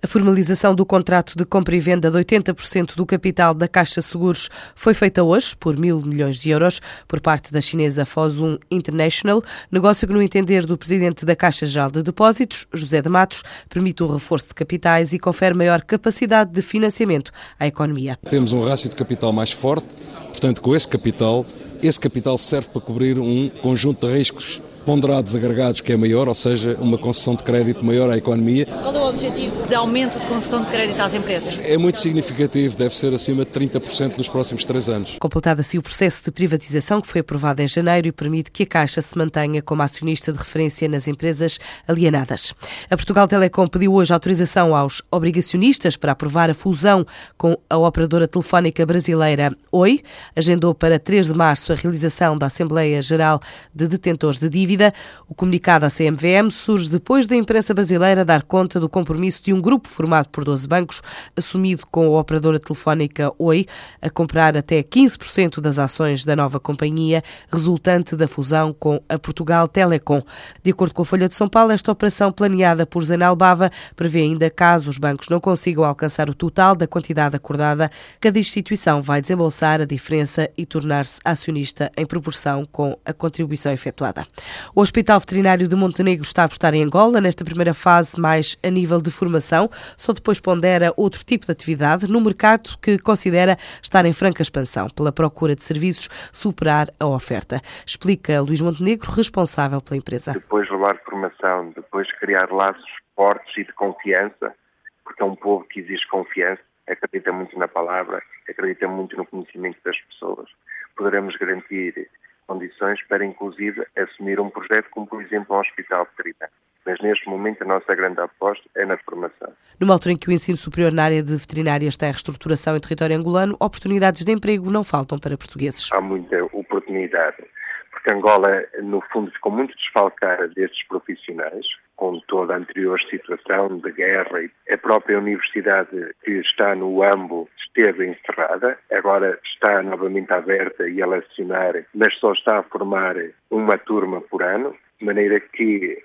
A formalização do contrato de compra e venda de 80% do capital da Caixa Seguros foi feita hoje, por mil milhões de euros, por parte da chinesa Fosun International, negócio que, no entender do presidente da Caixa Geral de Depósitos, José de Matos, permite um reforço de capitais e confere maior capacidade de financiamento à economia. Temos um rácio de capital mais forte, portanto, com esse capital, esse capital serve para cobrir um conjunto de riscos ponderados agregados que é maior, ou seja, uma concessão de crédito maior à economia. Qual é o objetivo de aumento de concessão de crédito às empresas? É muito significativo, deve ser acima de 30% nos próximos três anos. Completado assim o processo de privatização que foi aprovado em janeiro e permite que a Caixa se mantenha como acionista de referência nas empresas alienadas. A Portugal Telecom pediu hoje autorização aos obrigacionistas para aprovar a fusão com a operadora telefónica brasileira Oi. Agendou para 3 de março a realização da Assembleia Geral de Detentores de Dívida o comunicado à CMVM surge depois da imprensa brasileira dar conta do compromisso de um grupo formado por 12 bancos, assumido com a operadora telefónica Oi, a comprar até 15% das ações da nova companhia, resultante da fusão com a Portugal Telecom. De acordo com a Folha de São Paulo, esta operação planeada por Zanel Bava prevê ainda, caso os bancos não consigam alcançar o total da quantidade acordada, cada instituição vai desembolsar a diferença e tornar-se acionista em proporção com a contribuição efetuada. O Hospital Veterinário de Montenegro está a apostar em Angola nesta primeira fase, mais a nível de formação, só depois pondera outro tipo de atividade no mercado que considera estar em franca expansão, pela procura de serviços superar a oferta. Explica Luís Montenegro, responsável pela empresa. Depois levar formação, depois criar laços fortes e de confiança, porque é um povo que exige confiança, acredita muito na palavra, acredita muito no conhecimento das pessoas. Poderemos garantir condições para, inclusive, assumir um projeto como, por exemplo, um hospital veterinário. Mas neste momento a nossa grande aposta é na formação. Numa altura em que o ensino superior na área de veterinária está em reestruturação em território angolano, oportunidades de emprego não faltam para portugueses. Há muita oportunidade, porque Angola, no fundo, ficou muito desfalcada destes profissionais, com toda a anterior situação de guerra. A própria universidade que está no AMBO esteve encerrada, agora está novamente aberta e a lecionar, mas só está a formar uma turma por ano, de maneira que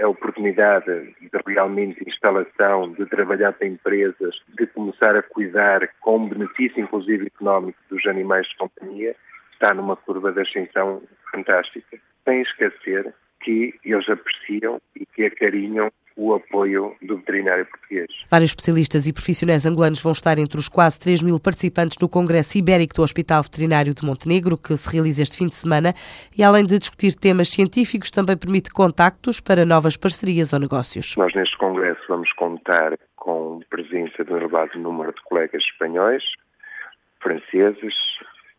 a oportunidade de realmente instalação, de trabalhar para empresas, de começar a cuidar com benefício inclusive económico dos animais de companhia, está numa curva de ascensão fantástica. Sem esquecer que eles apreciam e que acarinham o apoio do veterinário português. Vários especialistas e profissionais angolanos vão estar entre os quase 3 mil participantes no Congresso Ibérico do Hospital Veterinário de Montenegro, que se realiza este fim de semana, e além de discutir temas científicos, também permite contactos para novas parcerias ou negócios. Nós neste Congresso vamos contar com a presença de um elevado número de colegas espanhóis, franceses,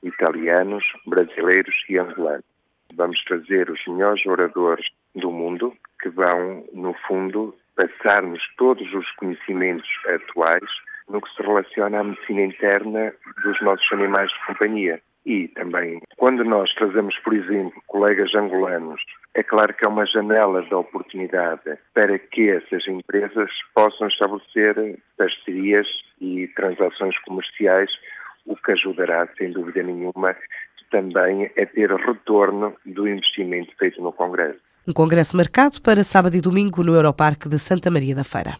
italianos, brasileiros e angolanos vamos trazer os melhores oradores do mundo que vão, no fundo, passar-nos todos os conhecimentos atuais no que se relaciona à medicina interna dos nossos animais de companhia. E também, quando nós trazemos, por exemplo, colegas angolanos, é claro que é uma janela de oportunidade para que essas empresas possam estabelecer parcerias e transações comerciais, o que ajudará, sem dúvida nenhuma, também é ter retorno do investimento feito no Congresso. Um congresso marcado para sábado e domingo no Europarque de Santa Maria da Feira.